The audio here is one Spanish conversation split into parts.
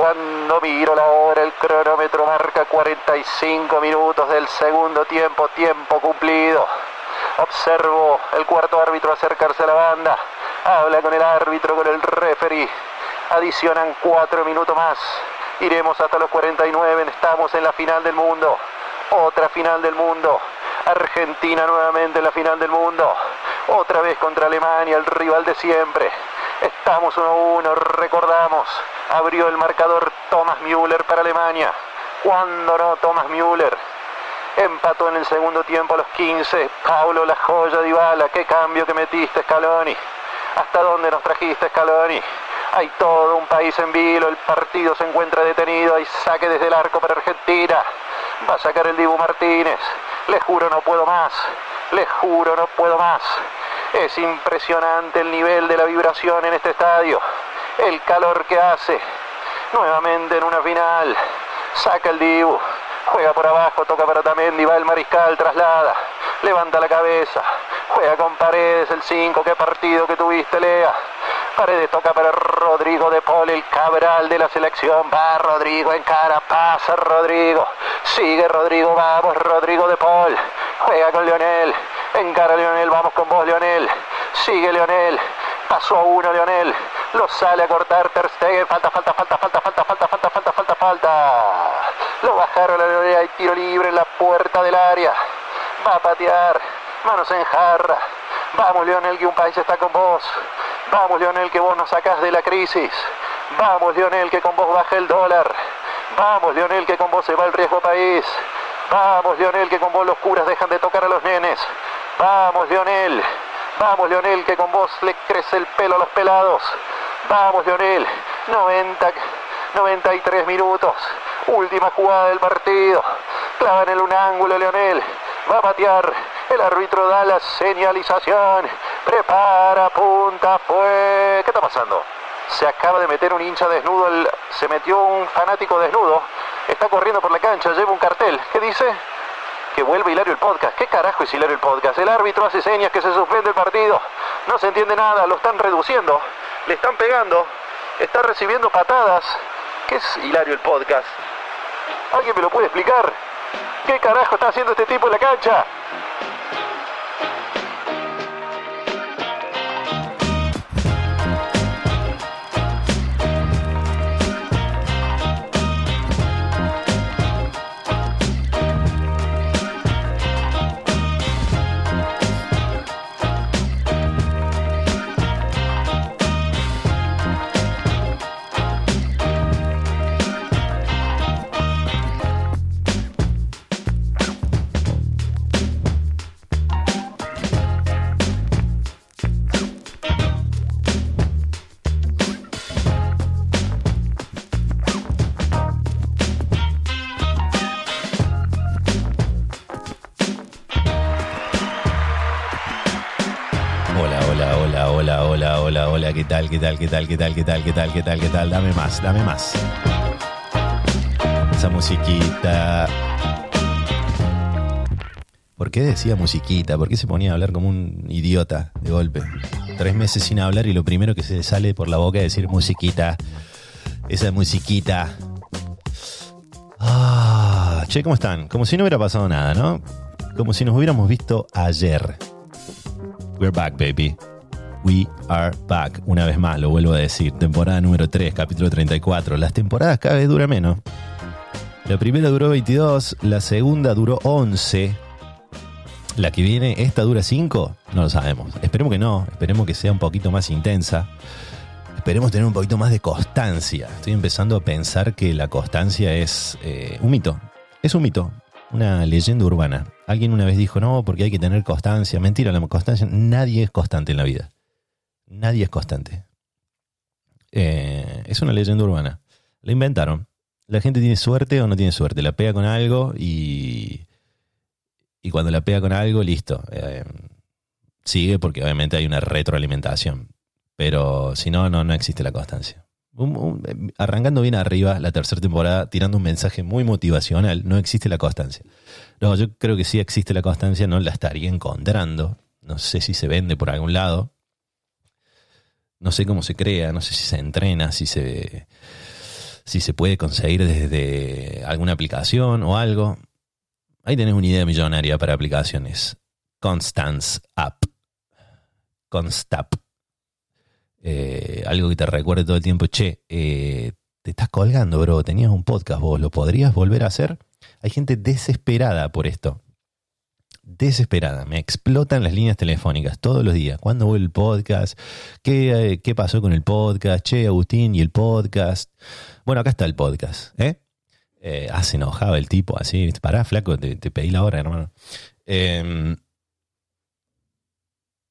Cuando miro la hora, el cronómetro marca 45 minutos del segundo tiempo, tiempo cumplido. Observo el cuarto árbitro acercarse a la banda. Habla con el árbitro, con el referee. Adicionan cuatro minutos más. Iremos hasta los 49. Estamos en la final del mundo. Otra final del mundo. Argentina nuevamente en la final del mundo. Otra vez contra Alemania, el rival de siempre. Estamos 1-1, recordamos. Abrió el marcador Thomas Müller para Alemania. Cuando no, Thomas Müller. Empató en el segundo tiempo a los 15. Paulo La Joya Dybala. Qué cambio que metiste, Scaloni. ¿Hasta dónde nos trajiste, Scaloni? Hay todo un país en vilo. El partido se encuentra detenido. Hay saque desde el arco para Argentina. Va a sacar el Dibu Martínez. Les juro no puedo más. Les juro no puedo más. Es impresionante el nivel de la vibración en este estadio. El calor que hace. Nuevamente en una final. Saca el Dibu. Juega por abajo, toca para Tamendi, va el mariscal, traslada. Levanta la cabeza. Juega con Paredes el 5. Qué partido que tuviste, Lea. Paredes toca para Rodrigo de Paul, el cabral de la selección. Va Rodrigo en cara, pasa Rodrigo. Sigue Rodrigo, vamos Rodrigo de Paul. Juega con Leonel. Encara Leonel, vamos con vos Leonel. Sigue Leonel. Pasó a uno Leonel. Lo sale a cortar Ter Stegen. Falta, falta, falta, falta, falta, falta, falta, falta, falta, falta. Lo bajaron a Leonel. Hay tiro libre en la puerta del área. Va a patear. Manos en jarra. Vamos Leonel, que un país está con vos. Vamos Leonel, que vos nos sacás de la crisis. Vamos Leonel, que con vos baja el dólar. Vamos Leonel, que con vos se va el riesgo país. Vamos Leonel, que con vos los curas dejan de tocar a los nenes. Vamos Leonel. Vamos Leonel, que con vos le crece el pelo a los pelados. Vamos Leonel. 90, 93 minutos. Última jugada del partido. Clava en el un ángulo Leonel. Va a patear. El árbitro da la señalización. Prepara, punta, fue. ¿Qué está pasando? Se acaba de meter un hincha desnudo. Se metió un fanático desnudo. Está corriendo por la cancha. Lleva un cartel. ¿Qué dice? Que vuelve Hilario el podcast. ¿Qué carajo es Hilario el podcast? El árbitro hace señas que se suspende el partido. No se entiende nada. Lo están reduciendo. Le están pegando. Está recibiendo patadas. ¿Qué es Hilario el podcast? ¿Alguien me lo puede explicar? ¿Qué carajo está haciendo este tipo en la cancha? ¿Qué tal, qué tal, qué tal, qué tal, qué tal, qué tal, qué tal? Dame más, dame más. Esa musiquita. ¿Por qué decía musiquita? ¿Por qué se ponía a hablar como un idiota de golpe? Tres meses sin hablar y lo primero que se le sale por la boca es decir musiquita. Esa musiquita. Ah, che, ¿cómo están? Como si no hubiera pasado nada, ¿no? Como si nos hubiéramos visto ayer. We're back, baby. We are back. Una vez más, lo vuelvo a decir. Temporada número 3, capítulo 34. Las temporadas cada vez duran menos. La primera duró 22, la segunda duró 11. La que viene, esta dura 5, no lo sabemos. Esperemos que no, esperemos que sea un poquito más intensa. Esperemos tener un poquito más de constancia. Estoy empezando a pensar que la constancia es eh, un mito. Es un mito, una leyenda urbana. Alguien una vez dijo, no, porque hay que tener constancia. Mentira, la constancia, nadie es constante en la vida. Nadie es constante. Eh, es una leyenda urbana. La inventaron. La gente tiene suerte o no tiene suerte. La pega con algo y. Y cuando la pega con algo, listo. Eh, sigue porque obviamente hay una retroalimentación. Pero si no, no, no existe la constancia. Arrancando bien arriba la tercera temporada, tirando un mensaje muy motivacional, no existe la constancia. No, yo creo que sí existe la constancia, no la estaría encontrando. No sé si se vende por algún lado. No sé cómo se crea, no sé si se entrena, si se, si se puede conseguir desde alguna aplicación o algo. Ahí tenés una idea millonaria para aplicaciones. Constance App. Constap. Eh, algo que te recuerde todo el tiempo, che, eh, te estás colgando, bro, tenías un podcast vos, ¿lo podrías volver a hacer? Hay gente desesperada por esto. Desesperada. Me explotan las líneas telefónicas todos los días. ¿Cuándo vuelve el podcast? ¿Qué, eh, ¿Qué, pasó con el podcast? Che, Agustín, ¿y el podcast? Bueno, acá está el podcast. ¿eh? eh hace enojado el tipo así. Pará, flaco, te, pedí la hora, hermano. Eh,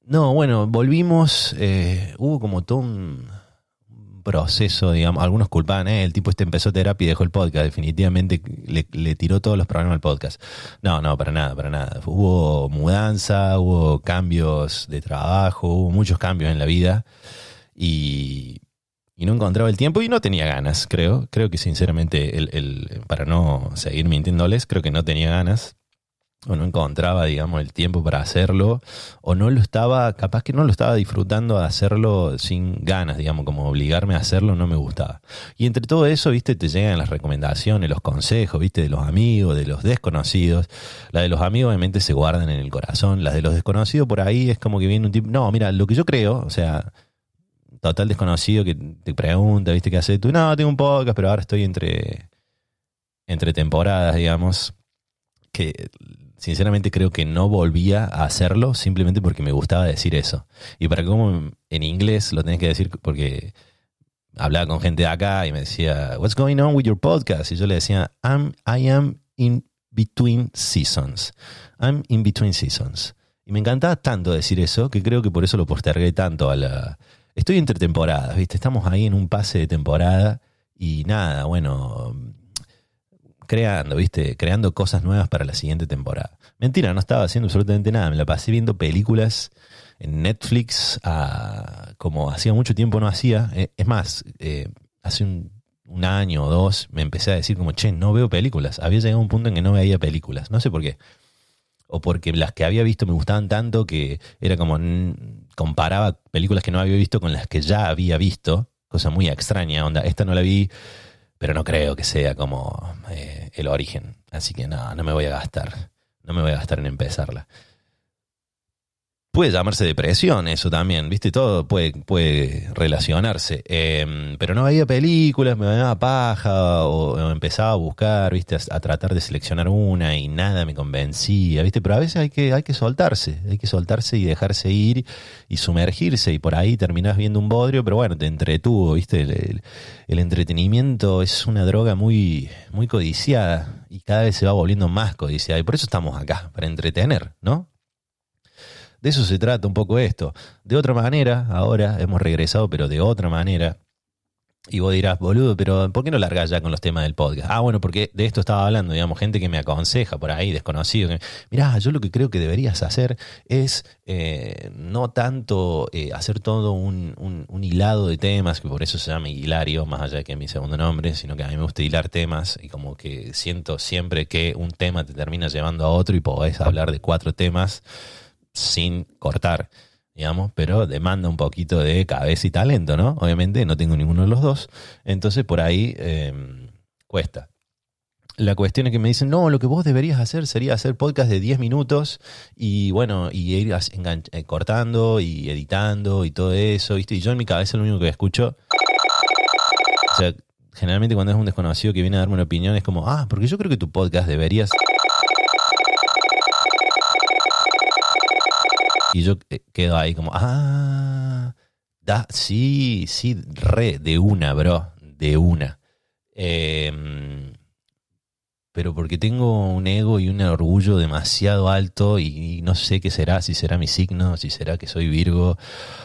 no, bueno, volvimos. Eh, hubo como todo un proceso, digamos. Algunos culpaban, eh, el tipo este empezó terapia y dejó el podcast. Definitivamente le, tiró todos los problemas al podcast. No, no, para nada, para nada. Hubo mudanza, hubo cambios de trabajo, hubo muchos cambios en la vida. Y, y no encontraba el tiempo y no tenía ganas, creo. Creo que sinceramente, el, el, para no seguir mintiéndoles, creo que no tenía ganas o no encontraba, digamos, el tiempo para hacerlo, o no lo estaba, capaz que no lo estaba disfrutando de hacerlo sin ganas, digamos, como obligarme a hacerlo no me gustaba. Y entre todo eso, viste, te llegan las recomendaciones, los consejos, viste, de los amigos, de los desconocidos. La de los amigos obviamente se guardan en el corazón, las de los desconocidos por ahí es como que viene un tipo, no, mira, lo que yo creo, o sea, total desconocido que te pregunta, viste, ¿qué haces tú? No, tengo un podcast, pero ahora estoy entre, entre temporadas, digamos, que sinceramente creo que no volvía a hacerlo simplemente porque me gustaba decir eso. Y para cómo en inglés lo tenés que decir porque hablaba con gente de acá y me decía, What's going on with your podcast? Y yo le decía, I'm, I am in between seasons. I'm in between seasons. Y me encantaba tanto decir eso que creo que por eso lo postergué tanto a la... Estoy entre temporadas, ¿viste? Estamos ahí en un pase de temporada y nada, bueno, creando, ¿viste? Creando cosas nuevas para la siguiente temporada. Mentira, no estaba haciendo absolutamente nada. Me la pasé viendo películas en Netflix ah, como hacía mucho tiempo no hacía. Eh, es más, eh, hace un, año o dos me empecé a decir como, che, no veo películas. Había llegado a un punto en que no veía películas. No sé por qué. O porque las que había visto me gustaban tanto que era como comparaba películas que no había visto con las que ya había visto. Cosa muy extraña, onda, esta no la vi pero no creo que sea como eh, el origen. Así que no, no me voy a gastar. No me voy a gastar en empezarla. Puede llamarse depresión, eso también, ¿viste? Todo puede, puede relacionarse. Em, pero no veía películas, me daba paja o, empezaba a buscar, ¿viste? A, tratar de seleccionar una y nada me convencía, ¿viste? Pero a veces hay que, hay que soltarse, hay que soltarse y dejarse ir y sumergirse y por ahí terminás viendo un bodrio, pero bueno, te entretuvo, ¿viste? El, el entretenimiento es una droga muy, muy codiciada y cada vez se va volviendo más codiciada y por eso estamos acá, para entretener, ¿no? De eso se trata un poco esto. De otra manera, ahora hemos regresado, pero de otra manera. Y vos dirás, boludo, pero ¿por qué no largas ya con los temas del podcast? Ah, bueno, porque de esto estaba hablando, digamos, gente que me aconseja por ahí, desconocido. Que, Mirá, yo lo que creo que deberías hacer es eh, no tanto eh, hacer todo un, un, hilado de temas, que por eso se llama hilario, más allá de que mi segundo nombre, sino que a mí me gusta hilar temas y como que siento siempre que un tema te termina llevando a otro y podés hablar de cuatro temas sin cortar, digamos, pero demanda un poquito de cabeza y talento, ¿no? Obviamente no tengo ninguno de los dos, entonces por ahí em, cuesta. La cuestión es que me dicen, no, lo que vos deberías hacer sería hacer podcast de 10 minutos y bueno, y ir eh, cortando y editando y todo eso, ¿viste? Y yo en mi cabeza lo único que escucho, o sea, generalmente cuando es un desconocido que viene a darme una opinión es como, ah, porque yo creo que tu podcast deberías Y yo eh, quedo ahí como, ah, da, sí, sí, re, de una, bro, de una. Em, pero porque tengo un ego y un orgullo demasiado alto y, no sé qué será, si será mi signo, si será que soy Virgo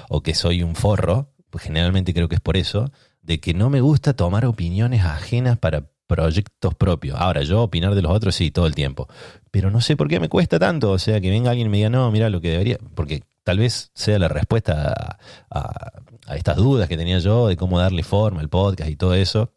o que soy un forro, pues generalmente creo que es por eso, de que no me gusta tomar opiniones ajenas para proyectos propios. Ahora, yo opinar de los otros sí, todo el tiempo. Pero no sé por qué me cuesta tanto. O sea, que venga alguien y me diga, no, mira lo que debería. Porque tal vez sea la respuesta a, estas dudas que tenía yo de cómo darle forma al podcast y todo eso.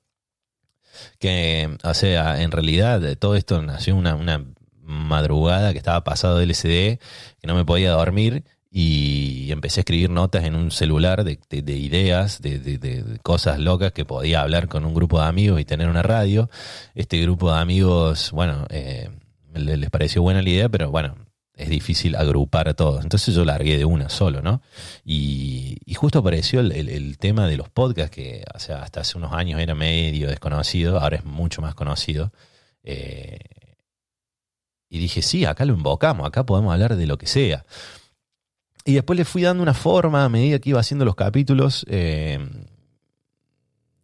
Que, o sea, en realidad todo esto nació una, una madrugada que estaba pasado LCD, que no me podía dormir y empecé a escribir notas en un celular de, ideas, de, cosas locas que podía hablar con un grupo de amigos y tener una radio. Este grupo de amigos, bueno, eh, les pareció buena la idea, pero bueno, es difícil agrupar a todos. Entonces yo largué de una solo, ¿no? Y, justo apareció el, tema de los podcasts, que hasta hace unos años era medio desconocido, ahora es mucho más conocido. Eh, y dije, sí, acá lo invocamos, acá podemos hablar de lo que sea. Y después le fui dando una forma a medida que iba haciendo los capítulos. Eh,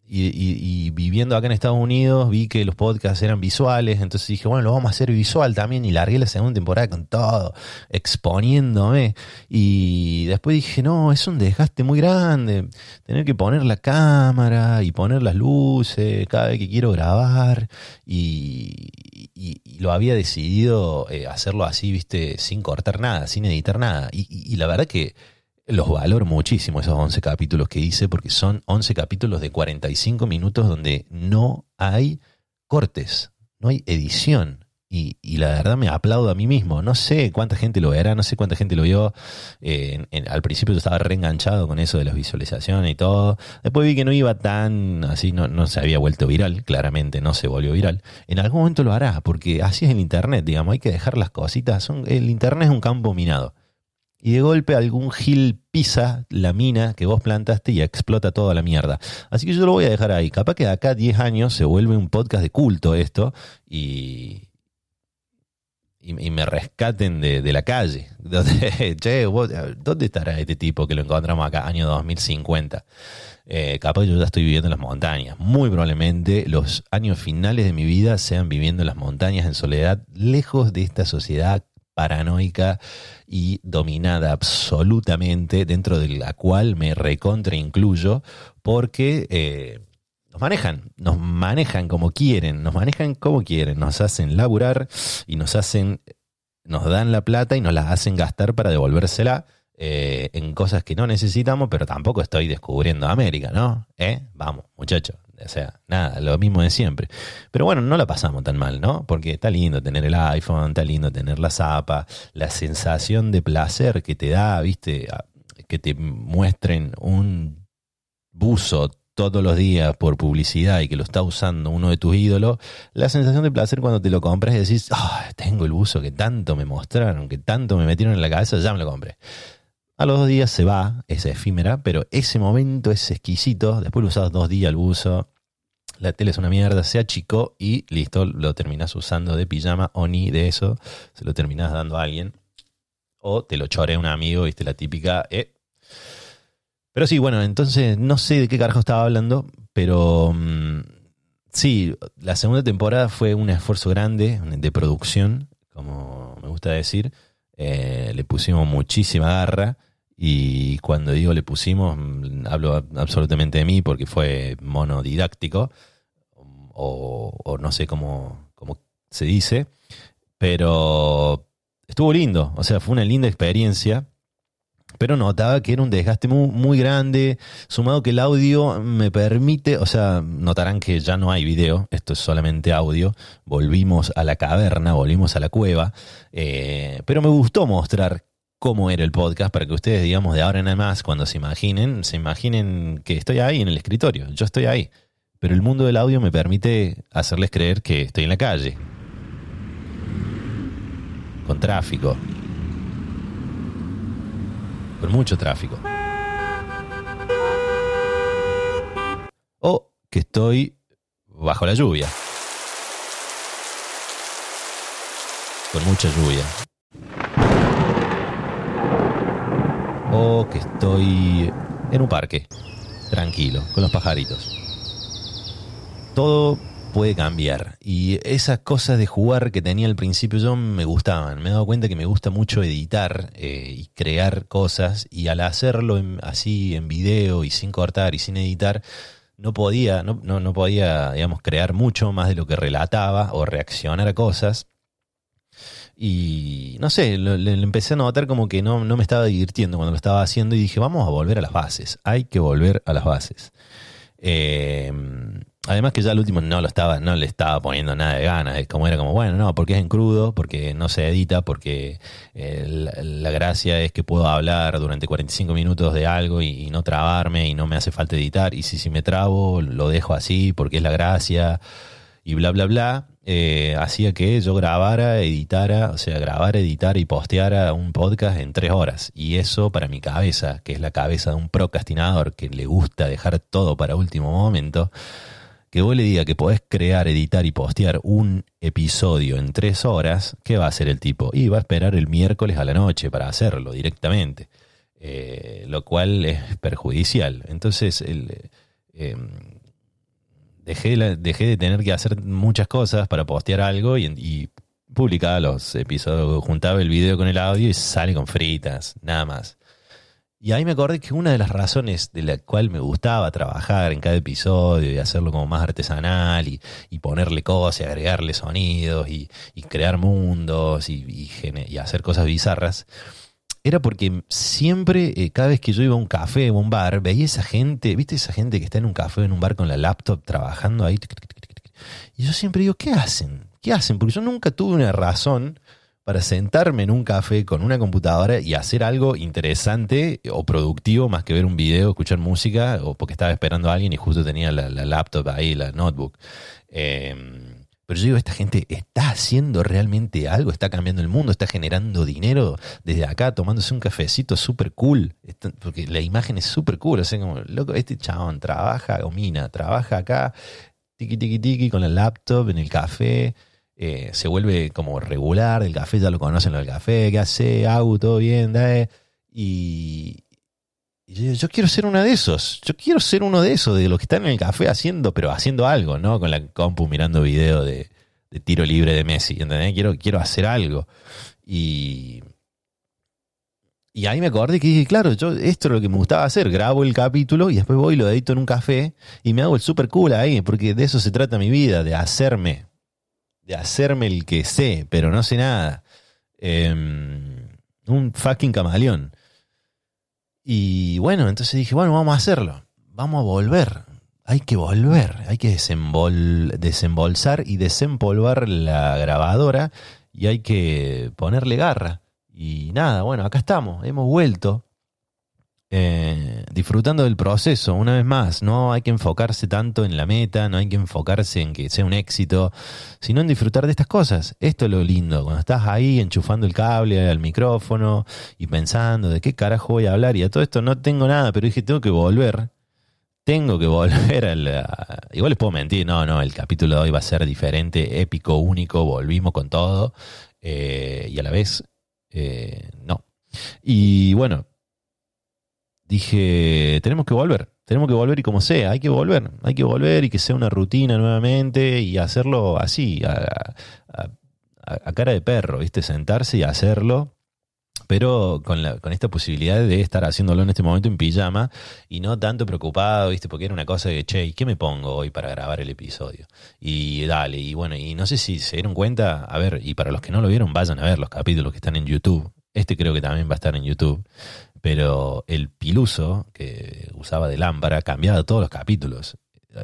y, viviendo acá en Estados Unidos vi que los podcasts eran visuales, entonces dije, bueno, lo vamos a hacer visual también y largué la segunda temporada con todo, exponiéndome. Y después dije, no, es un desgaste muy grande, tener que poner la cámara y poner las luces cada vez que quiero grabar. Y, lo había decidido eh, hacerlo así, viste, sin cortar nada, sin editar nada. y la verdad que los valoro muchísimo esos 11 capítulos que hice porque son 11 capítulos de 45 minutos donde no hay cortes, no hay edición. Y, la verdad me aplaudo a mí mismo. No sé cuánta gente lo verá, no sé cuánta gente lo vio. Eh, al principio yo estaba reenganchado con eso de las visualizaciones y todo. Después vi que no iba tan así, no, no se había vuelto viral, claramente no se volvió viral. En algún momento lo hará, porque así es el Internet, digamos, hay que dejar las cositas. El Internet es un campo minado y de golpe algún gil pisa la mina que vos plantaste y explota toda la mierda. Así que yo lo voy a dejar ahí. Capaz que de acá a 10 años se vuelve un podcast de culto esto y, y, me rescaten de, la calle. che, ¿dónde estará este tipo que lo encontramos acá, año 2050? Eh, capaz yo ya estoy viviendo en las montañas. Muy probablemente los años finales de mi vida sean viviendo en las montañas en soledad, lejos de esta sociedad paranoica y dominada absolutamente, dentro de la cual me recontra incluyo, porque eh, nos manejan, nos manejan como quieren, nos manejan como quieren, nos hacen laburar y nos hacen, nos dan la plata y nos la hacen gastar para devolvérsela. Eh, en cosas que no necesitamos, pero tampoco estoy descubriendo América, ¿no? ¿Eh? Vamos, muchachos, o sea, nada, lo mismo de siempre. Pero bueno, no la pasamos tan mal, ¿no? Porque está lindo tener el iPhone, está lindo tener la zapa, la sensación de placer que te da, viste, que te muestren un buzo todos los días por publicidad y que lo está usando uno de tus ídolos, la sensación de placer cuando te lo compras y decís, ah, tengo el buzo que tanto me mostraron, que tanto me metieron en la cabeza, ya me lo compré. A los dos días se va, es efímera, pero ese momento es exquisito. Después lo usas dos días el buzo, la tele es una mierda, se achicó y listo, lo terminas usando de pijama o ni de eso, se lo terminas dando a alguien. O te lo chore a un amigo, viste, la típica. Eh. Pero sí, bueno, entonces no sé de qué carajo estaba hablando, pero mm, sí, la segunda temporada fue un esfuerzo grande de producción, como me gusta decir. Eh, le pusimos muchísima garra. Y cuando digo le pusimos, mm, hablo absolutamente de mí porque fue monodidáctico, o, o no sé cómo, cómo se dice, pero estuvo lindo, o sea, fue una linda experiencia pero notaba que era un desgaste muy, muy, grande, sumado que el audio me permite, o sea, notarán que ya no hay video, esto es solamente audio, volvimos a la caverna, volvimos a la cueva, eh, pero me gustó mostrar cómo era el podcast para que ustedes, digamos, de ahora en más, cuando se imaginen, se imaginen que estoy ahí en el escritorio, yo estoy ahí. Pero el mundo del audio me permite hacerles creer que estoy en la calle. Con tráfico. Con mucho tráfico. O que estoy bajo la lluvia. Con mucha lluvia. o que estoy en un parque, tranquilo, con los pajaritos. Todo puede cambiar. Y esas cosas de jugar que tenía al principio yo me gustaban. Me he dado cuenta que me gusta mucho editar eh, y crear cosas. Y al hacerlo así en video y sin cortar y sin editar, no podía, no, no, no podía, digamos, crear mucho más de lo que relataba o reaccionar a cosas. Y no sé, le, empecé a notar como que no, no me estaba divirtiendo cuando lo estaba haciendo y dije, vamos a volver a las bases, hay que volver a las bases. Em, Además que ya al último no lo estaba, no le estaba poniendo nada de ganas, como era como, bueno, no, porque es en crudo, porque no se edita, porque eh, la, gracia es que puedo hablar durante 45 minutos de algo y, no trabarme y no me hace falta editar, y si, si me trabo, lo dejo así porque es la gracia, y bla, bla, bla, eh, hacía que yo grabara, editara, o sea, grabara, editara y posteara un podcast en tres horas. Y eso para mi cabeza, que es la cabeza de un procrastinador que le gusta dejar todo para último momento, que vos le diga que podés crear, editar y postear un episodio en tres horas, ¿qué va a hacer el tipo? Y va a esperar el miércoles a la noche para hacerlo directamente, eh, lo cual es perjudicial. Entonces, el, eh, dejé, dejé de tener que hacer muchas cosas para postear algo y, y publicaba los episodios, juntaba el video con el audio y sale con fritas, nada más. Y ahí me acordé que una de las razones de la cual me gustaba trabajar en cada episodio y hacerlo como más artesanal y, ponerle cosas y agregarle sonidos y, crear mundos y, hacer cosas bizarras, era porque siempre, eh, cada vez que yo iba a un café o un bar, veía esa gente, ¿viste esa gente que está en un café o en un bar con la laptop trabajando ahí? Y yo siempre digo, ¿qué hacen? ¿Qué hacen? Porque yo nunca tuve una razón para sentarme en un café con una computadora y hacer algo interesante o productivo más que ver un video, escuchar música o porque estaba esperando a alguien y justo tenía la, laptop ahí, la notebook. Em, pero yo digo, esta gente está haciendo realmente algo, está cambiando el mundo, está generando dinero desde acá, tomándose un cafecito súper cool, porque la imagen es súper cool, o sea, como, loco, este chabón trabaja, o mina, trabaja acá, tiki tiki tiki con la laptop en el café, eh, se vuelve como regular, el café ya lo conocen lo del café, ¿qué hace? Hago todo bien, Y, yo, quiero ser uno de esos, yo quiero ser uno de esos, de los que están en el café haciendo, pero haciendo algo, ¿no? Con la compu mirando video de, tiro libre de Messi, ¿entendés? Quiero, quiero hacer algo. Y, y ahí me acordé que dije, claro, yo esto es lo que me gustaba hacer, grabo el capítulo y después voy y lo edito en un café y me hago el super cool ahí, porque de eso se trata mi vida, de hacerme, de hacerme el que sé, pero no sé nada. Em, un fucking camaleón. Y bueno, entonces dije, bueno, vamos a hacerlo. Vamos a volver. Hay que volver. Hay que desembolsar y desempolvar la grabadora y hay que ponerle garra. Y nada, bueno, acá estamos. Hemos vuelto. Eh, disfrutando del proceso, una vez más, no hay que enfocarse tanto en la meta, no hay que enfocarse en que sea un éxito, sino en disfrutar de estas cosas. Esto es lo lindo, cuando estás ahí enchufando el cable al micrófono y pensando de qué carajo voy a hablar y a todo esto no tengo nada, pero dije, tengo que volver. Tengo que volver al... Igual les puedo mentir, no, no, el capítulo de hoy va a ser diferente, épico, único, volvimos con todo eh, y a la vez eh, no. Y bueno, dije, tenemos que volver, tenemos que volver y como sea, hay que volver, hay que volver y que sea una rutina nuevamente y hacerlo así, a, cara de perro, ¿viste? Sentarse y hacerlo, pero con, la, con esta posibilidad de estar haciéndolo en este momento en pijama y no tanto preocupado, ¿viste? Porque era una cosa de, che, ¿y qué me pongo hoy para grabar el episodio? Y dale, y bueno, y no sé si se dieron cuenta, a ver, y para los que no lo vieron, vayan a ver los capítulos que están en YouTube. Este creo que también va a estar en YouTube pero el piluso que usaba de lámpara cambiaba todos los capítulos.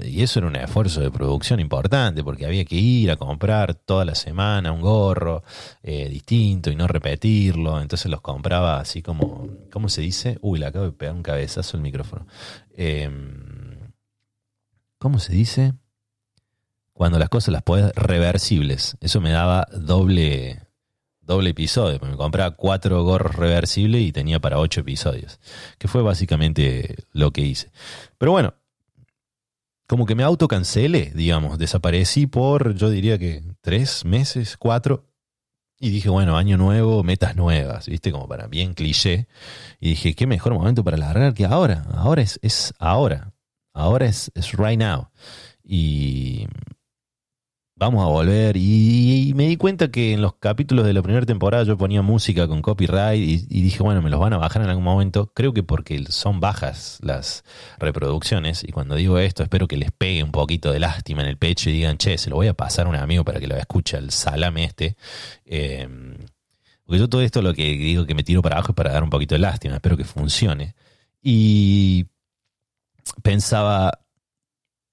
Y eso era un esfuerzo de producción importante, porque había que ir a comprar toda la semana un gorro eh, distinto y no repetirlo. Entonces los compraba así como, ¿cómo se dice? Uy, le acabo de pegar un cabezazo al micrófono. Em, ¿Cómo se dice? Cuando las cosas las puedes reversibles. Eso me daba doble, doble episodio. Me compraba cuatro gorros reversibles y tenía para ocho episodios. Que fue básicamente lo que hice. Pero bueno, como que me autocancelé, digamos. Desaparecí por, yo diría que tres meses, cuatro. Y dije, bueno, año nuevo, metas nuevas, ¿viste? Como para bien cliché. Y dije, qué mejor momento para largar que ahora. Ahora es, es ahora. Ahora es, es right now. Y vamos a volver. Y, me di cuenta que en los capítulos de la primera temporada yo ponía música con copyright y, dije, bueno, me los van a bajar en algún momento. Creo que porque son bajas las reproducciones. Y cuando digo esto, espero que les pegue un poquito de lástima en el pecho y digan, che, se lo voy a pasar a un amigo para que lo escuche el salame este. Em, porque yo todo esto lo que digo que me tiro para abajo es para dar un poquito de lástima. Espero que funcione. Y pensaba,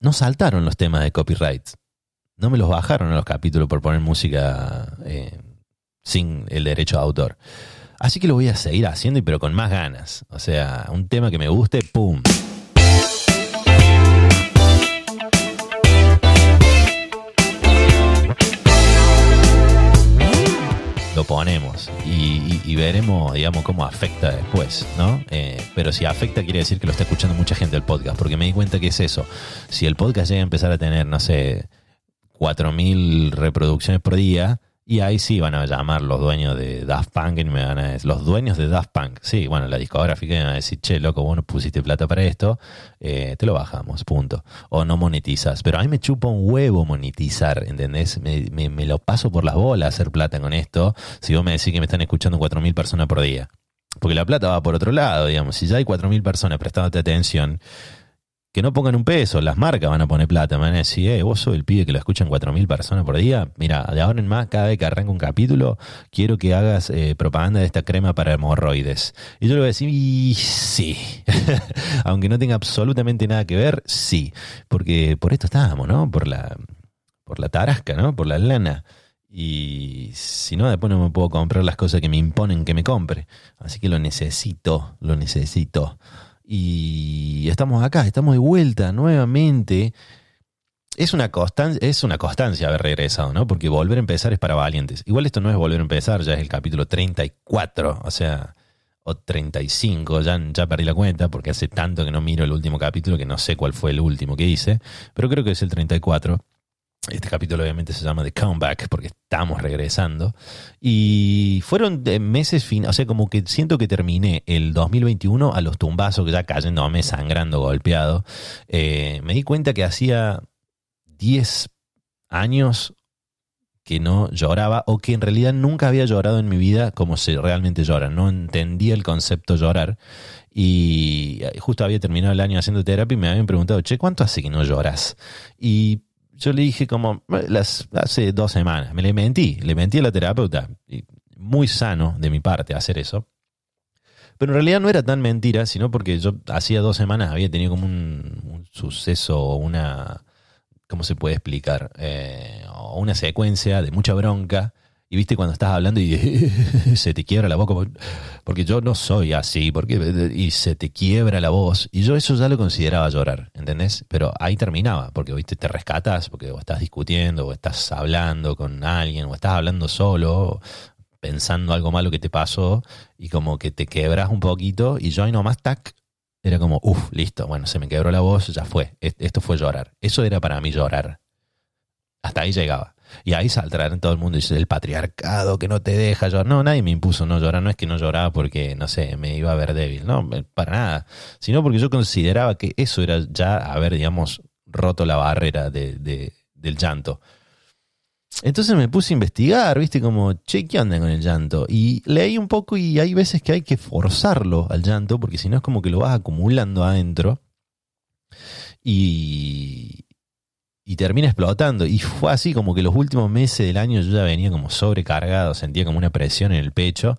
no saltaron los temas de copyright. No me los bajaron a los capítulos por poner música eh, sin el derecho de autor. Así que lo voy a seguir haciendo, pero con más ganas. O sea, un tema que me guste, ¡pum! lo ponemos y, veremos, digamos, cómo afecta después, ¿no? Eh, pero si afecta quiere decir que lo está escuchando mucha gente el podcast, porque me di cuenta que es eso. Si el podcast llega a empezar a tener, no sé, 4.000 reproducciones por día, y ahí sí van a llamar los dueños de Daft Punk y me van a decir, los dueños de Daft Punk, sí, bueno, la discográfica me van a decir, che, loco, vos pusiste plata para esto, eh, te lo bajamos, punto. O no monetizas. Pero a mí me chupa un huevo monetizar, ¿entendés? Me, me, me lo paso por las bolas hacer plata con esto, si vos me decís que me están escuchando 4.000 personas por día. Porque la plata va por otro lado, digamos. Si ya hay 4.000 personas prestándote atención, que no pongan un peso, las marcas van a poner plata, van a decir, eh, vos sos el pibe que lo escuchan 4.000 personas por día, mira, de ahora en más, cada vez que arranca un capítulo, quiero que hagas eh, propaganda de esta crema para hemorroides. Y yo le voy a decir, y sí, aunque no tenga absolutamente nada que ver, sí, porque por esto estábamos, ¿no? Por la, por la tarasca, ¿no? Por la lana. Y si no, después no me puedo comprar las cosas que me imponen que me compre. Así que lo necesito, lo necesito. Y estamos acá, estamos de vuelta nuevamente. Es una, constancia, es una constancia haber regresado, ¿no? Porque volver a empezar es para valientes. Igual esto no es volver a empezar, ya es el capítulo 34, o sea, o 35, ya, ya perdí la cuenta porque hace tanto que no miro el último capítulo que no sé cuál fue el último que hice, pero creo que es el 34. Este capítulo obviamente se llama The Comeback porque estamos regresando. Y fueron meses fin, o sea, como que siento que terminé el 2021 a los tumbazos, ya cayéndome, sangrando, golpeado. Eh, me di cuenta que hacía 10 años que no lloraba o que en realidad nunca había llorado en mi vida como se realmente llora. No entendía el concepto llorar. Y justo había terminado el año haciendo terapia y me habían preguntado, che, ¿cuánto hace que no lloras? Y yo le dije como las, hace dos semanas, me le mentí, le mentí a la terapeuta, muy sano de mi parte hacer eso. Pero en realidad no era tan mentira, sino porque yo hacía dos semanas había tenido como un, suceso, una, ¿cómo se puede explicar? Eh, una secuencia de mucha bronca viste cuando estás hablando y se te quiebra la boca, porque yo no soy así, porque y se te quiebra la voz. Y yo eso ya lo consideraba llorar, ¿entendés? Pero ahí terminaba, porque viste, te rescatas, porque o estás discutiendo, o estás hablando con alguien, o estás hablando solo, pensando algo malo que te pasó, y como que te quebras un poquito, y yo ahí nomás, tac, era como, uff, listo, bueno, se me quebró la voz, ya fue. Esto fue llorar. Eso era para mí llorar. Hasta ahí llegaba. Y ahí en todo el mundo y dice, el patriarcado que no te deja llorar. No, nadie me impuso no llorar. No es que no lloraba porque, no sé, me iba a ver débil. No, para nada. Sino porque yo consideraba que eso era ya haber, digamos, roto la barrera de, del llanto. Entonces me puse a investigar, viste, como, che, ¿qué onda con el llanto? Y leí un poco y hay veces que hay que forzarlo al llanto, porque si no es como que lo vas acumulando adentro. Y, y termina explotando. Y fue así como que los últimos meses del año yo ya venía como sobrecargado, sentía como una presión en el pecho.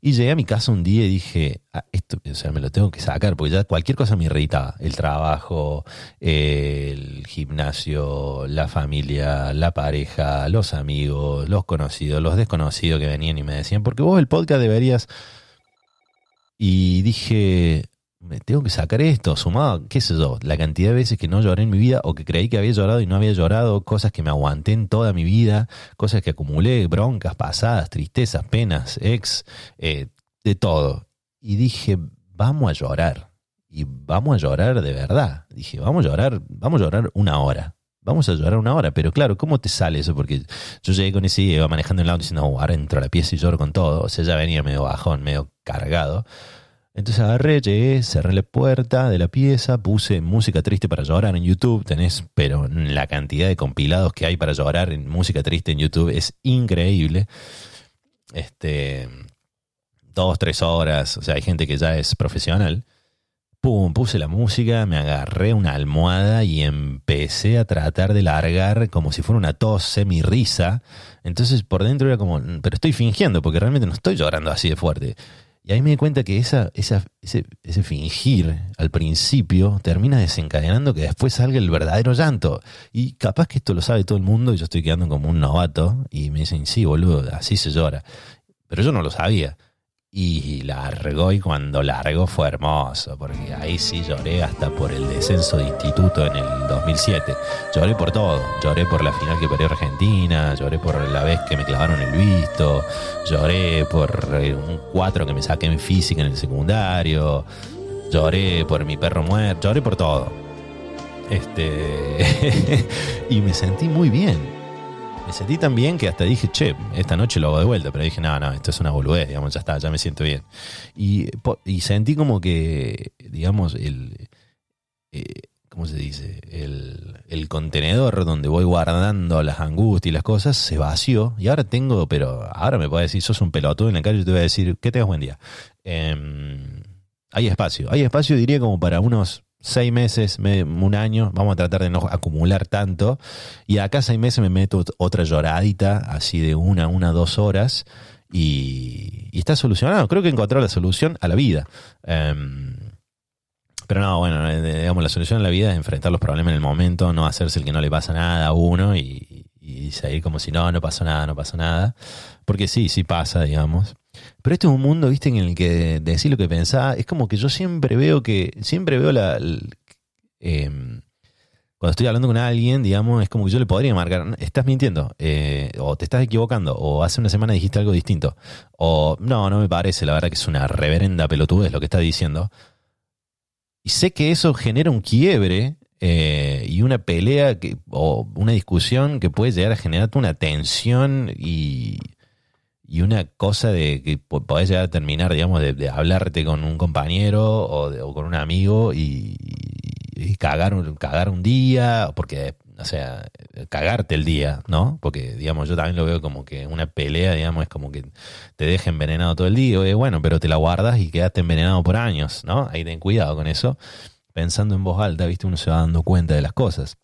Y llegué a mi casa un día y dije, ah, esto, o sea, me lo tengo que sacar, porque ya cualquier cosa me irritaba. El trabajo, el gimnasio, la familia, la pareja, los amigos, los conocidos, los desconocidos que venían y me decían, porque vos el podcast deberías... Y dije, me tengo que sacar esto, sumado, qué sé yo, la cantidad de veces que no lloré en mi vida o que creí que había llorado y no había llorado, cosas que me aguanté en toda mi vida, cosas que acumulé, broncas pasadas, tristezas, penas, ex, eh, de todo. Y dije, vamos a llorar. Y vamos a llorar de verdad. Dije, vamos a llorar, vamos a llorar una hora. Vamos a llorar una hora, pero claro, ¿cómo te sale eso? Porque yo llegué con ese iba manejando el auto diciendo, oh, ahora entro a la pieza y lloro con todo. O sea, ya venía medio bajón, medio cargado. Entonces agarré, llegué, cerré la puerta de la pieza, puse música triste para llorar en YouTube. Tenés, pero la cantidad de compilados que hay para llorar en música triste en YouTube es increíble. Este, dos, tres horas, o sea, hay gente que ya es profesional. Pum, puse la música, me agarré una almohada y empecé a tratar de largar como si fuera una tos semi risa. Entonces por dentro era como, pero estoy fingiendo porque realmente no estoy llorando así de fuerte. Y ahí me di cuenta que esa, esa, ese, ese fingir al principio termina desencadenando que después salga el verdadero llanto. Y capaz que esto lo sabe todo el mundo y yo estoy quedando como un novato y me dicen, sí, boludo, así se llora. Pero yo no lo sabía. Y largó y cuando largó fue hermoso, porque ahí sí lloré hasta por el descenso de instituto en el 2007. Lloré por todo, lloré por la final que perdió Argentina, lloré por la vez que me clavaron el visto, lloré por eh, un 4 que me saqué en física en el secundario, lloré por mi perro muerto, lloré por todo. Este y me sentí muy bien me sentí tan bien que hasta dije, che, esta noche lo hago de vuelta, pero dije, no, no, esto es una boludez, digamos, ya está, ya me siento bien. Y, sentí como que, digamos, el, eh, ¿cómo se dice? El, contenedor donde voy guardando las angustias y las cosas se vació y ahora tengo, pero ahora me puede decir, sos un pelotudo en la calle y te voy a decir, que tengas buen día. Em, hay espacio, hay espacio diría como para unos seis meses, un año, vamos a tratar de no acumular tanto. Y acá seis meses me meto otra lloradita, así de una, una, dos horas. Y, está solucionado. Creo que encontró la solución a la vida. Em, pero no, bueno, eh, digamos, la solución a la vida es enfrentar los problemas en el momento, no hacerse el que no le pasa nada a uno y, y seguir como si no, no pasó nada, no pasó nada. Porque sí, sí pasa, digamos. Pero este es un mundo, viste, en el que decir lo que pensaba, es como que yo siempre veo que, siempre veo la... Em, cuando estoy hablando con alguien, digamos, es como que yo le podría marcar, estás mintiendo, eh, o te estás equivocando, o hace una semana dijiste algo distinto, o no, no me parece, la verdad que es una reverenda pelotudez lo que está diciendo. Y sé que eso genera un quiebre eh, y una pelea o una discusión que puede llegar a generar una tensión y y una cosa de que podés llegar a terminar, digamos, de, hablarte con un compañero o, con un amigo y, cagar, cagar un día, porque, o sea, cagarte el día, ¿no? Porque, digamos, yo también lo veo como que una pelea, digamos, es como que te deja envenenado todo el día, y bueno, pero te la guardas y quedaste envenenado por años, ¿no? Ahí ten cuidado con eso. Pensando en voz alta, viste, uno se va dando cuenta de las cosas.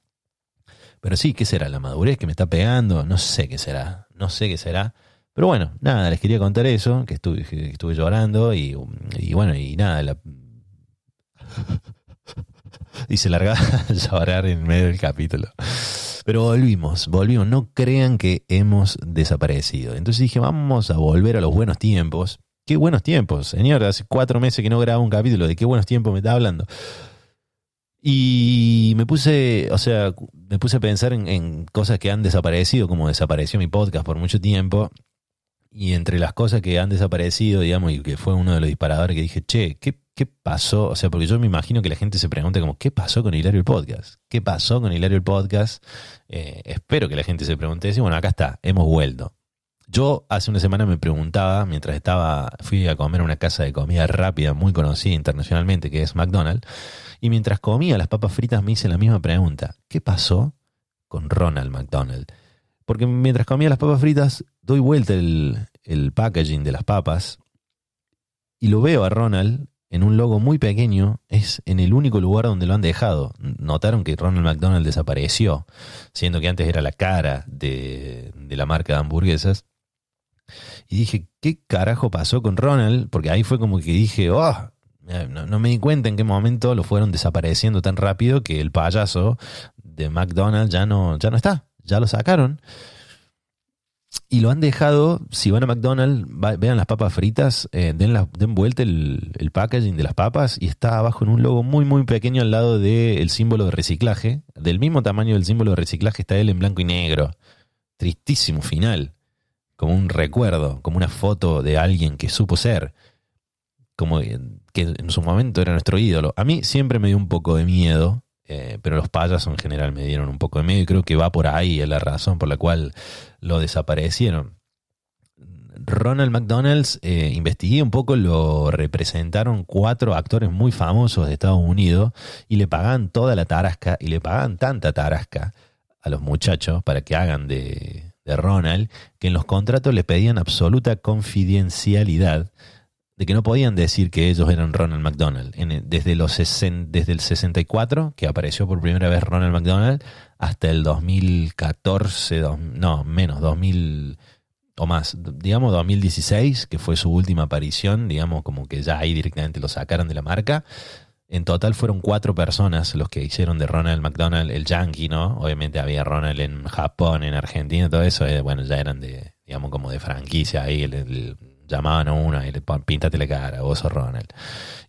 Pero sí, ¿qué será? ¿La madurez que me está pegando? No sé qué será. No sé qué será pero bueno, nada, les quería contar eso, que estuve, estuve llorando y, bueno, y nada, la... y se largaba a llorar en medio del capítulo. Pero volvimos, volvimos. No crean que hemos desaparecido. Entonces dije, vamos a volver a los buenos tiempos. Qué buenos tiempos, señor. Hace cuatro meses que no grabo un capítulo. ¿De qué buenos tiempos me está hablando? Y me puse, o sea, me puse a pensar en, en, cosas que han desaparecido, como desapareció mi podcast por mucho tiempo. Y entre las cosas que han desaparecido, digamos, y que fue uno de los disparadores que dije, che, ¿qué, qué pasó? O sea, porque yo me imagino que la gente se pregunta como, ¿qué pasó con Hilario el Podcast? ¿Qué pasó con Hilario el Podcast? Eh, espero que la gente se pregunte eso. Bueno, acá está, hemos vuelto. Yo hace una semana me preguntaba, mientras estaba, fui a comer a una casa de comida rápida muy conocida internacionalmente, que es McDonald's, y mientras comía las papas fritas me hice la misma pregunta, ¿qué pasó con Ronald McDonald? Porque mientras comía las papas fritas, doy vuelta el, packaging de las papas y lo veo a Ronald en un logo muy pequeño, es en el único lugar donde lo han dejado. Notaron que Ronald McDonald desapareció, siendo que antes era la cara de, la marca de hamburguesas. Y dije, ¿qué carajo pasó con Ronald? Porque ahí fue como que dije, oh, no, no, me di cuenta en qué momento lo fueron desapareciendo tan rápido que el payaso de McDonald's ya no, ya no está ya lo sacaron. Y lo han dejado, si van a McDonald's, vean las papas fritas, eh, den, vuelta el, el, packaging de las papas y está abajo en un logo muy muy pequeño al lado del símbolo de reciclaje. Del mismo tamaño del símbolo de reciclaje está él en blanco y negro. Tristísimo final. Como un recuerdo, como una foto de alguien que supo ser. Como que en su momento era nuestro ídolo. A mí siempre me dio un poco de miedo eh, pero los payasos en general me dieron un poco de miedo y creo que va por ahí la razón por la cual lo desaparecieron. Ronald McDonald's, eh, investigué un poco, lo representaron cuatro actores muy famosos de Estados Unidos y le pagaban toda la tarasca y le pagaban tanta tarasca a los muchachos para que hagan de, de Ronald que en los contratos le pedían absoluta confidencialidad de que no podían decir que ellos eran Ronald McDonald. desde, los desde el 64, que apareció por primera vez Ronald McDonald, hasta el 2014, no, menos, 2000, o más, digamos 2016, que fue su última aparición, digamos como que ya ahí directamente lo sacaron de la marca. En total fueron cuatro personas los que hicieron de Ronald McDonald el Yankee, ¿no? Obviamente había Ronald en Japón, en Argentina, todo eso, eh, bueno, ya eran de, digamos, como de franquicia ahí, el, llamaban a uno y le píntate la cara, vos sos Ronald.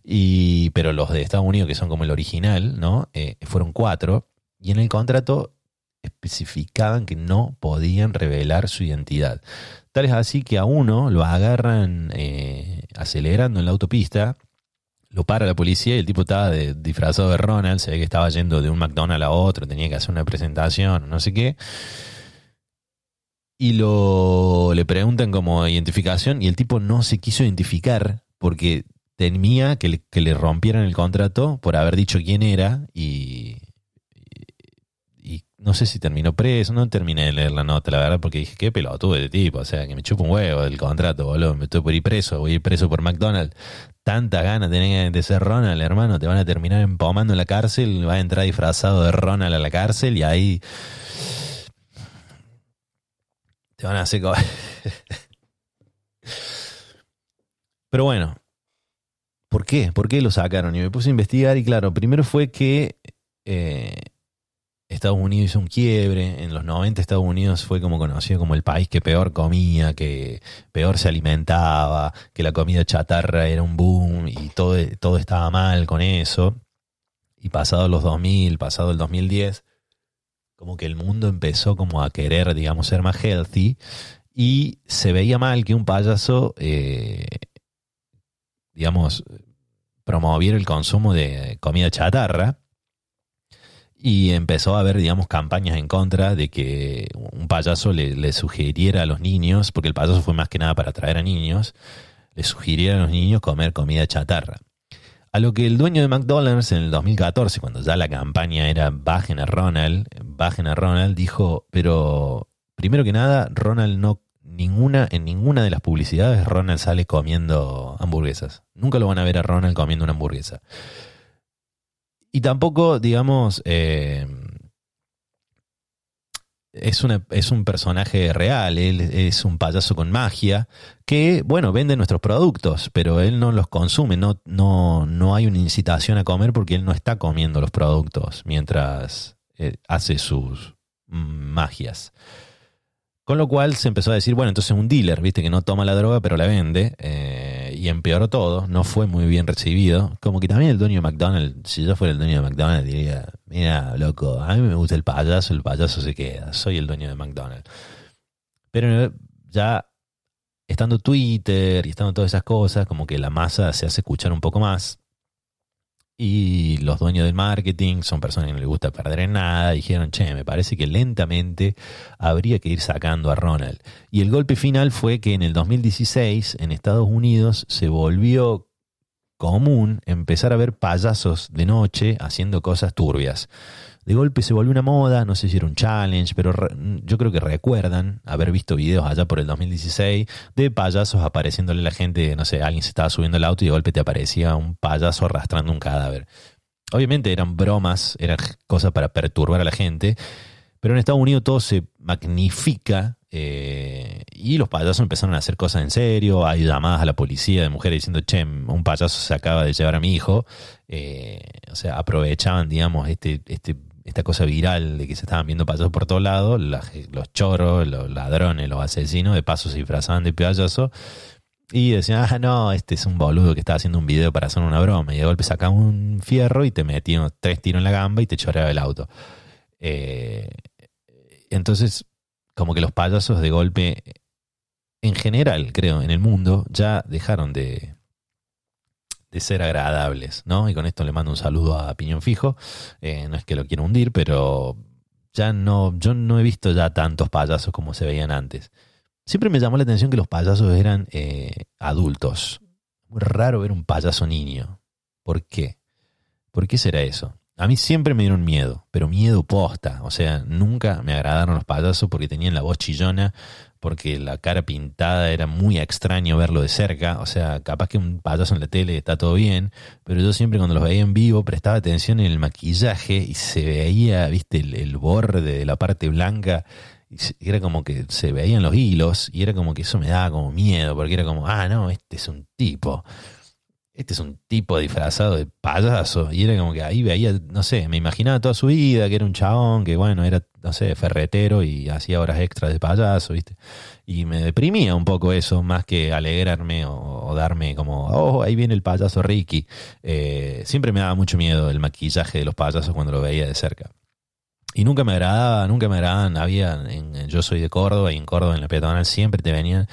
Y, pero los de Estados Unidos, que son como el original, ¿no? Eh, fueron cuatro, y en el contrato especificaban que no podían revelar su identidad. Tal es así que a uno lo agarran eh, acelerando en la autopista, lo para la policía y el tipo estaba disfrazado de Ronald, se ve que estaba yendo de un McDonald's a otro, tenía que hacer una presentación, no sé qué. Y lo, le preguntan como identificación y el tipo no se quiso identificar porque temía que le, que le rompieran el contrato por haber dicho quién era y, no sé si terminó preso, no terminé de leer la nota, la verdad, porque dije, qué pelotudo de tipo, o sea, que me chupa un huevo del contrato, boludo, me estoy por ir preso, voy a ir preso por McDonald's. Tanta gana tenés de ser Ronald, hermano, te van a terminar empomando en la cárcel, va a entrar disfrazado de Ronald a la cárcel y ahí te van a hacer... Pero bueno, ¿por qué? ¿Por qué lo sacaron? Y me puse a investigar y claro, primero fue que... Eh, Estados Unidos hizo un quiebre, en los 90 Estados Unidos fue como conocido como el país que peor comía, que peor se alimentaba, que la comida chatarra era un boom y todo, todo estaba mal con eso. Y pasado los 2000, pasado el 2010, como que el mundo empezó como a querer, digamos, ser más healthy y se veía mal que un payaso, eh, digamos, promoviera el consumo de comida chatarra y empezó a haber, digamos, campañas en contra de que un payaso le, sugiriera a los niños, porque el payaso fue más que nada para atraer a niños, le sugiriera a los niños comer comida chatarra. A lo que el dueño de McDonald's en el 2014, cuando ya la campaña era bajen a Ronald, bajen a Ronald, dijo, pero primero que nada, Ronald no ninguna en ninguna de las publicidades Ronald sale comiendo hamburguesas. Nunca lo van a ver a Ronald comiendo una hamburguesa. Y tampoco, digamos, eh, es, una, es un personaje real, él es un payaso con magia que, bueno, vende nuestros productos, pero él no los consume, no, no, no hay una incitación a comer porque él no está comiendo los productos mientras eh, hace sus magias. Con lo cual se empezó a decir, bueno, entonces un dealer, viste, que no toma la droga pero la vende, eh, y empeoró todo, no fue muy bien recibido. Como que también el dueño de McDonald's, si yo fuera el dueño de McDonald's, diría, mira, loco, a mí me gusta el payaso, el payaso se queda, soy el dueño de McDonald's. Pero ya estando Twitter y estando todas esas cosas, como que la masa se hace escuchar un poco más. Y los dueños del marketing son personas que no les gusta perder en nada. Dijeron, che, me parece que lentamente habría que ir sacando a Ronald. Y el golpe final fue que en el 2016 en Estados Unidos se volvió común empezar a ver payasos de noche haciendo cosas turbias de golpe se volvió una moda, no sé si era un challenge, pero yo creo que recuerdan haber visto videos allá por el 2016 de payasos apareciéndole a la gente, no sé, alguien se estaba subiendo al auto y de golpe te aparecía un payaso arrastrando un cadáver. Obviamente eran bromas, eran cosas para perturbar a la gente, pero en Estados Unidos todo se magnifica eh, y los payasos empezaron a hacer cosas en serio. Hay llamadas a la policía de mujeres diciendo, che, un payaso se acaba de llevar a mi hijo. Eh, o sea, aprovechaban, digamos, este, este esta cosa viral de que se estaban viendo payasos por todos lados, los choros, los ladrones, los asesinos, de paso se disfrazaban de payaso y decían, ah, no, este es un boludo que está haciendo un video para hacer una broma. Y de golpe sacaba un fierro y te metían tres tiros en la gamba y te choreaba el auto. Eh, entonces, como que los payasos de golpe, en general, creo, en el mundo, ya dejaron de, de ser agradables, ¿no? Y con esto le mando un saludo a Piñón Fijo. Eh, no es que lo quiera hundir, pero ya no, yo no he visto ya tantos payasos como se veían antes. Siempre me llamó la atención que los payasos eran eh, adultos. Muy raro ver un payaso niño. ¿Por qué? ¿Por qué será eso? A mí siempre me dieron miedo, pero miedo posta. O sea, nunca me agradaron los payasos porque tenían la voz chillona, porque la cara pintada era muy extraño verlo de cerca. O sea, capaz que un payaso en la tele está todo bien, pero yo siempre cuando los veía en vivo prestaba atención en el maquillaje y se veía, viste, el, borde de la parte blanca y era como que se veían los hilos y era como que eso me daba como miedo, porque era como, ah, no, este es un tipo este es un tipo disfrazado de payaso. Y era como que ahí veía, no sé, me imaginaba toda su vida, que era un chabón, que bueno, era, no sé, ferretero y hacía horas extras de payaso, ¿viste? Y me deprimía un poco eso, más que alegrarme o, darme como, oh, ahí viene el payaso Ricky. Eh, siempre me daba mucho miedo el maquillaje de los payasos cuando lo veía de cerca. Y nunca me agradaba, nunca me agradaban. Había, en, yo soy de Córdoba y en Córdoba en la peatonal siempre te venían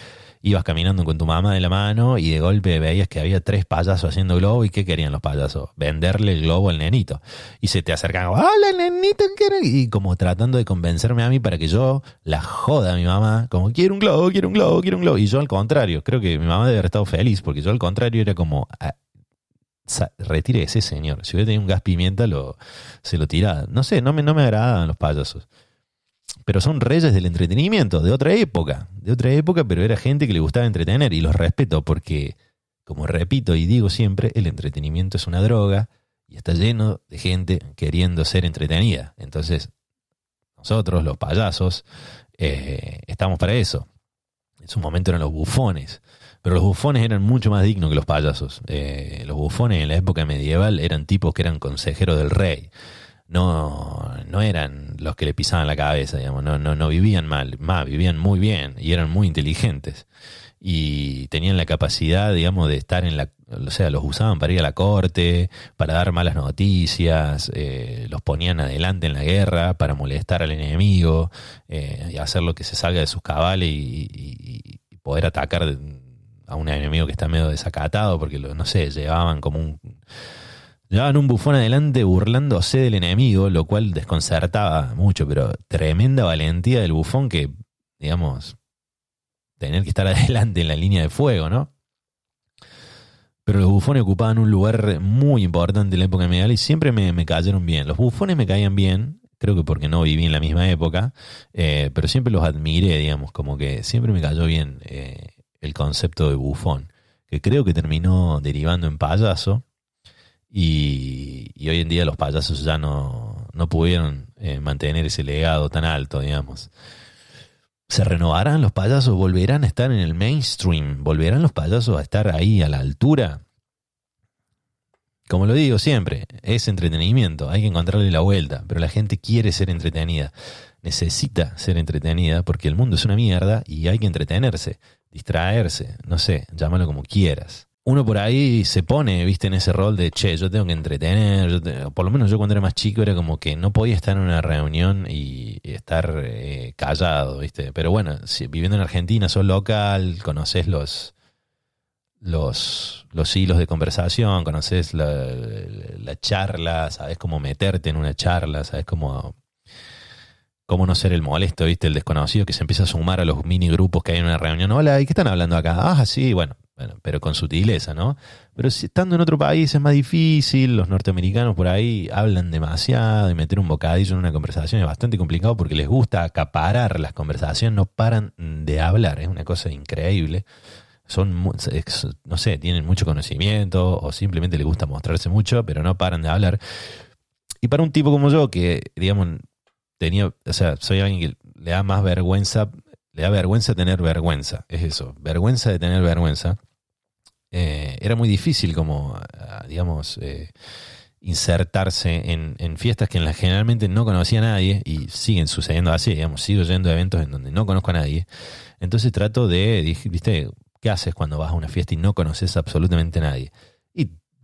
ibas caminando con tu mamá de la mano y de golpe veías que había tres payasos haciendo globo y ¿qué querían los payasos? Venderle el globo al nenito. Y se te acercaban, hola nenito, y como tratando de convencerme a mí para que yo la joda a mi mamá, como quiero un globo, quiero un globo, quiero un globo. Y yo al contrario, creo que mi mamá debe haber estado feliz porque yo al contrario era como... Ah, retire ese señor. Si hubiera tenido un gas pimienta, lo, se lo tiraba. No sé, no me, no me agradaban los payasos pero son reyes del entretenimiento, de otra época, de otra época, pero era gente que le gustaba entretener y los respeto porque, como repito y digo siempre, el entretenimiento es una droga y está lleno de gente queriendo ser entretenida. Entonces, nosotros, los payasos, eh, estamos para eso. En su momento eran los bufones, pero los bufones eran mucho más dignos que los payasos. Eh, los bufones en la época medieval eran tipos que eran consejeros del rey no, no eran los que le pisaban la cabeza, digamos, no, no, no vivían mal, más, vivían muy bien y eran muy inteligentes. Y tenían la capacidad, digamos, de estar en la, o sea, los usaban para ir a la corte, para dar malas noticias, eh, los ponían adelante en la guerra para molestar al enemigo eh, y hacer lo que se salga de sus cabales y, poder atacar a un enemigo que está medio desacatado porque, lo, no sé, llevaban como un Llevaban un bufón adelante burlándose del enemigo, lo cual desconcertaba mucho, pero tremenda valentía del bufón que, digamos, tener que estar adelante en la línea de fuego, ¿no? Pero los bufones ocupaban un lugar muy importante en la época medieval y siempre me, cayeron bien. Los bufones me caían bien, creo que porque no viví en la misma época, eh, pero siempre los admiré, digamos, como que siempre me cayó bien eh, el concepto de bufón, que creo que terminó derivando en payaso y, hoy en día los payasos ya no, no pudieron eh, mantener ese legado tan alto, digamos. ¿Se renovarán los payasos? ¿Volverán a estar en el mainstream? ¿Volverán los payasos a estar ahí a la altura? Como lo digo siempre, es entretenimiento, hay que encontrarle la vuelta, pero la gente quiere ser entretenida, necesita ser entretenida porque el mundo es una mierda y hay que entretenerse, distraerse, no sé, llámalo como quieras uno por ahí se pone, viste, en ese rol de, che, yo tengo que entretener, por lo menos yo cuando era más chico era como que no podía estar en una reunión y, estar eh, callado, viste. Pero bueno, si, viviendo en Argentina, sos local, conoces los, los, los hilos de conversación, conoces la, la, charla, sabes cómo meterte en una charla, sabes cómo, cómo no ser el molesto, viste, el desconocido que se empieza a sumar a los mini grupos que hay en una reunión. Hola, ¿y qué están hablando acá? Ah, sí, bueno, bueno, pero con sutileza, ¿no? Pero si estando en otro país es más difícil, los norteamericanos por ahí hablan demasiado y meter un bocadillo en una conversación es bastante complicado porque les gusta acaparar las conversaciones, no paran de hablar, es una cosa increíble. Son, no sé, tienen mucho conocimiento o simplemente les gusta mostrarse mucho, pero no paran de hablar. Y para un tipo como yo, que, digamos, tenía, o sea, soy alguien que le da más vergüenza le da vergüenza tener vergüenza, es eso, vergüenza de tener vergüenza. Eh, era muy difícil como, ah, digamos, eh, insertarse en, fiestas que en las generalmente no conocía a nadie y siguen sucediendo así, digamos, sigo yendo a eventos en donde no conozco a nadie. Entonces trato de, viste, ¿qué haces cuando vas a una fiesta y no conoces absolutamente a nadie?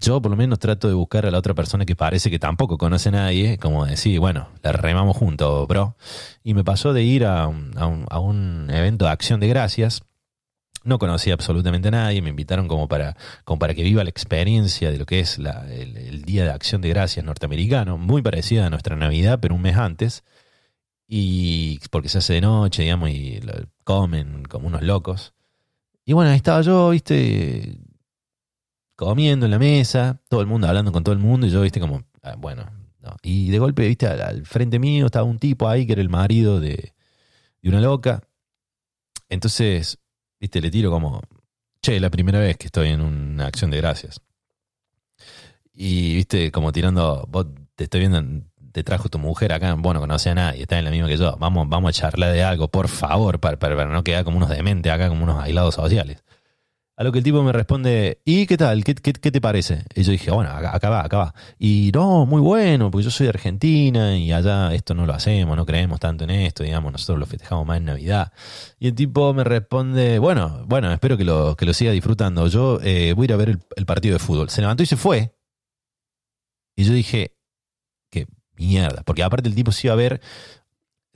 Yo por lo menos trato de buscar a la otra persona que parece que tampoco conoce a nadie, como decir, bueno, la remamos juntos, bro. Y me pasó de ir a un, a un, evento de acción de gracias. No conocía absolutamente a nadie, me invitaron como para, como para que viva la experiencia de lo que es la, el, Día de Acción de Gracias norteamericano, muy parecida a nuestra Navidad, pero un mes antes. Y porque se hace de noche, digamos, y comen como unos locos. Y bueno, ahí estaba yo, viste, comiendo en la mesa, todo el mundo hablando con todo el mundo, y yo, viste, como, ah, bueno, no. Y de golpe, viste, al, frente mío estaba un tipo ahí que era el marido de, de una loca. Entonces, viste, le tiro como, che, la primera vez que estoy en una acción de gracias. Y, viste, como tirando, vos te estoy viendo te trajo tu mujer acá, bueno, conoce a nadie, está en la misma que yo, vamos, vamos a charlar de algo, por favor, para, para, no quedar como unos dementes acá, como unos aislados sociales. A lo que el tipo me responde, ¿y qué tal? ¿Qué, qué, te parece? Y yo dije, bueno, acá, va, acá va. Y no, muy bueno, porque yo soy de Argentina y allá esto no lo hacemos, no creemos tanto en esto, digamos, nosotros lo festejamos más en Navidad. Y el tipo me responde, bueno, bueno, espero que lo, que lo siga disfrutando. Yo eh, voy a ir a ver el, el partido de fútbol. Se levantó y se fue. Y yo dije, qué mierda, porque aparte el tipo se iba a ver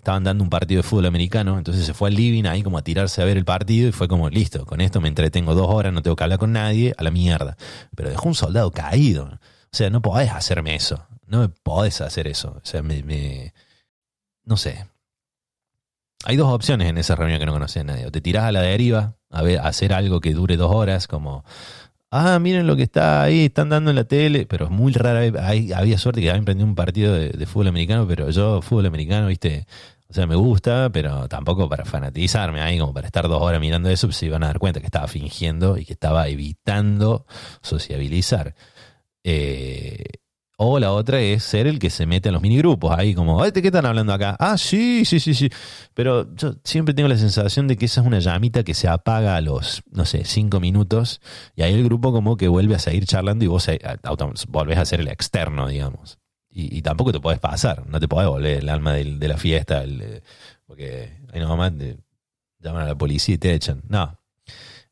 estaban dando un partido de fútbol americano, entonces se fue al living ahí como a tirarse a ver el partido y fue como, listo, con esto me entretengo dos horas, no tengo que hablar con nadie, a la mierda. Pero dejó un soldado caído. O sea, no podés hacerme eso, no me podés hacer eso. O sea, me... no sé. Hay dos opciones en esa reunión que no conoces a nadie. O te tirás a la deriva a, ver, a hacer algo que dure dos horas, como ah, miren lo que está ahí, están dando en la tele, pero es muy rara, había suerte que había emprendido un partido de, de, fútbol americano, pero yo fútbol americano, viste, o sea, me gusta, pero tampoco para fanatizarme ahí, como para estar dos horas mirando eso, pues se iban a dar cuenta que estaba fingiendo y que estaba evitando sociabilizar. Eh, o la otra es ser el que se mete en los minigrupos, ahí como, ¿de qué están hablando acá? Ah, sí, sí, sí, sí. Pero yo siempre tengo la sensación de que esa es una llamita que se apaga a los, no sé, cinco minutos y ahí el grupo como que vuelve a seguir charlando y vos eh, volvés a ser el externo, digamos. Y, tampoco te podés pasar, no te podés volver el alma de, la fiesta, eh, porque ahí nomás te llaman a la policía y te echan. No.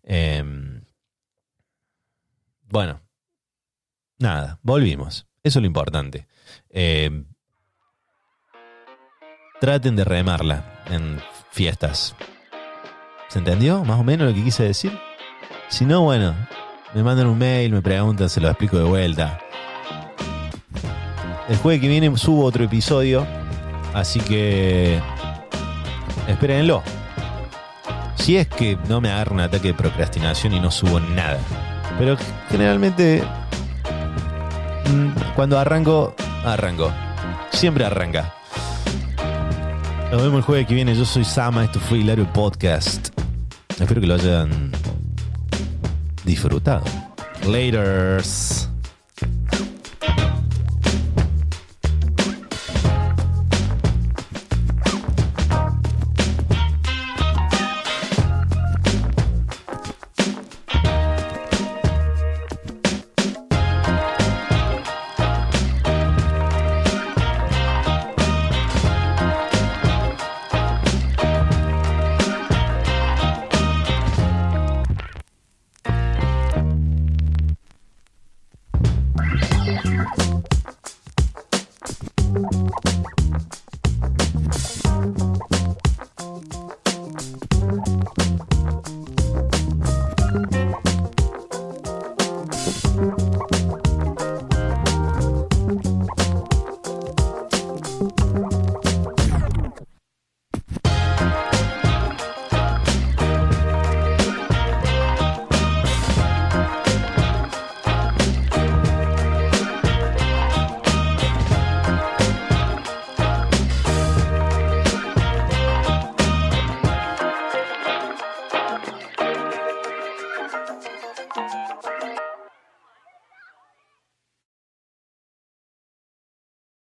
Em, bueno, nada, volvimos. Eso es lo importante. Em, traten de remarla en fiestas. ¿Se entendió más o menos lo que quise decir? Si no, bueno, me mandan un mail, me preguntan, se lo explico de vuelta. El jueves que viene subo otro episodio, así que espérenlo. Si es que no me agarra un ataque de procrastinación y no subo nada. Pero generalmente cuando arranco, arranco. Siempre arranca. Nos vemos el jueves que viene. Yo soy Sama. Esto fue Hilario Podcast. Espero que lo hayan disfrutado. Laters.